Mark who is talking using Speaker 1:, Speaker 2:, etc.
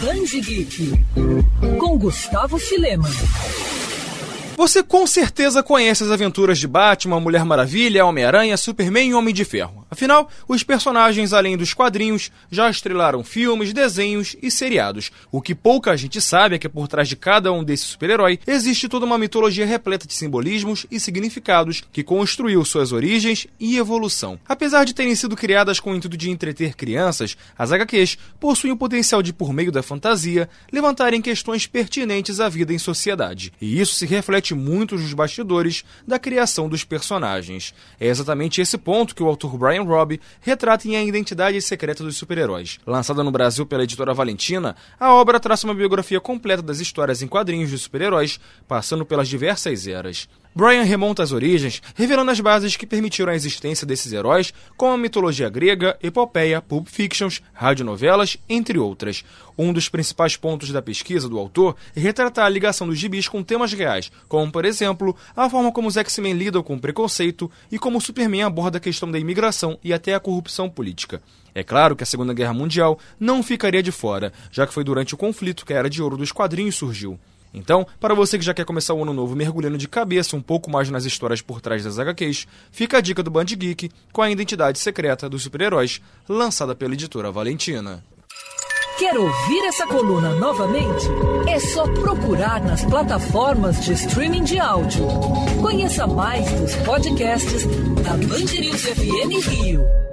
Speaker 1: Band Geek com Gustavo Filema.
Speaker 2: Você com certeza conhece as aventuras de Batman, Mulher Maravilha, Homem-Aranha, Superman e Homem de Ferro. Afinal, os personagens, além dos quadrinhos, já estrelaram filmes, desenhos e seriados. O que pouca gente sabe é que por trás de cada um desses super-heróis existe toda uma mitologia repleta de simbolismos e significados que construiu suas origens e evolução. Apesar de terem sido criadas com o intuito de entreter crianças, as HQs possuem o potencial de, por meio da fantasia, levantarem questões pertinentes à vida em sociedade. E isso se reflete muitos dos bastidores da criação dos personagens. É exatamente esse ponto que o autor Brian Robb retrata em A Identidade Secreta dos Super-Heróis. Lançada no Brasil pela editora Valentina, a obra traça uma biografia completa das histórias em quadrinhos de super-heróis, passando pelas diversas eras. Brian remonta as origens, revelando as bases que permitiram a existência desses heróis, como a mitologia grega, epopeia, pulp fictions, radionovelas, entre outras. Um dos principais pontos da pesquisa do autor é retratar a ligação dos gibis com temas reais, como, por exemplo, a forma como os X-Men lidam com o preconceito e como o Superman aborda a questão da imigração e até a corrupção política. É claro que a Segunda Guerra Mundial não ficaria de fora, já que foi durante o conflito que a Era de Ouro dos quadrinhos surgiu. Então, para você que já quer começar o ano novo mergulhando de cabeça um pouco mais nas histórias por trás das HQs, fica a dica do Band Geek com a identidade secreta dos super-heróis, lançada pela editora Valentina.
Speaker 1: Quer ouvir essa coluna novamente? É só procurar nas plataformas de streaming de áudio. Conheça mais dos podcasts da Band News FM Rio.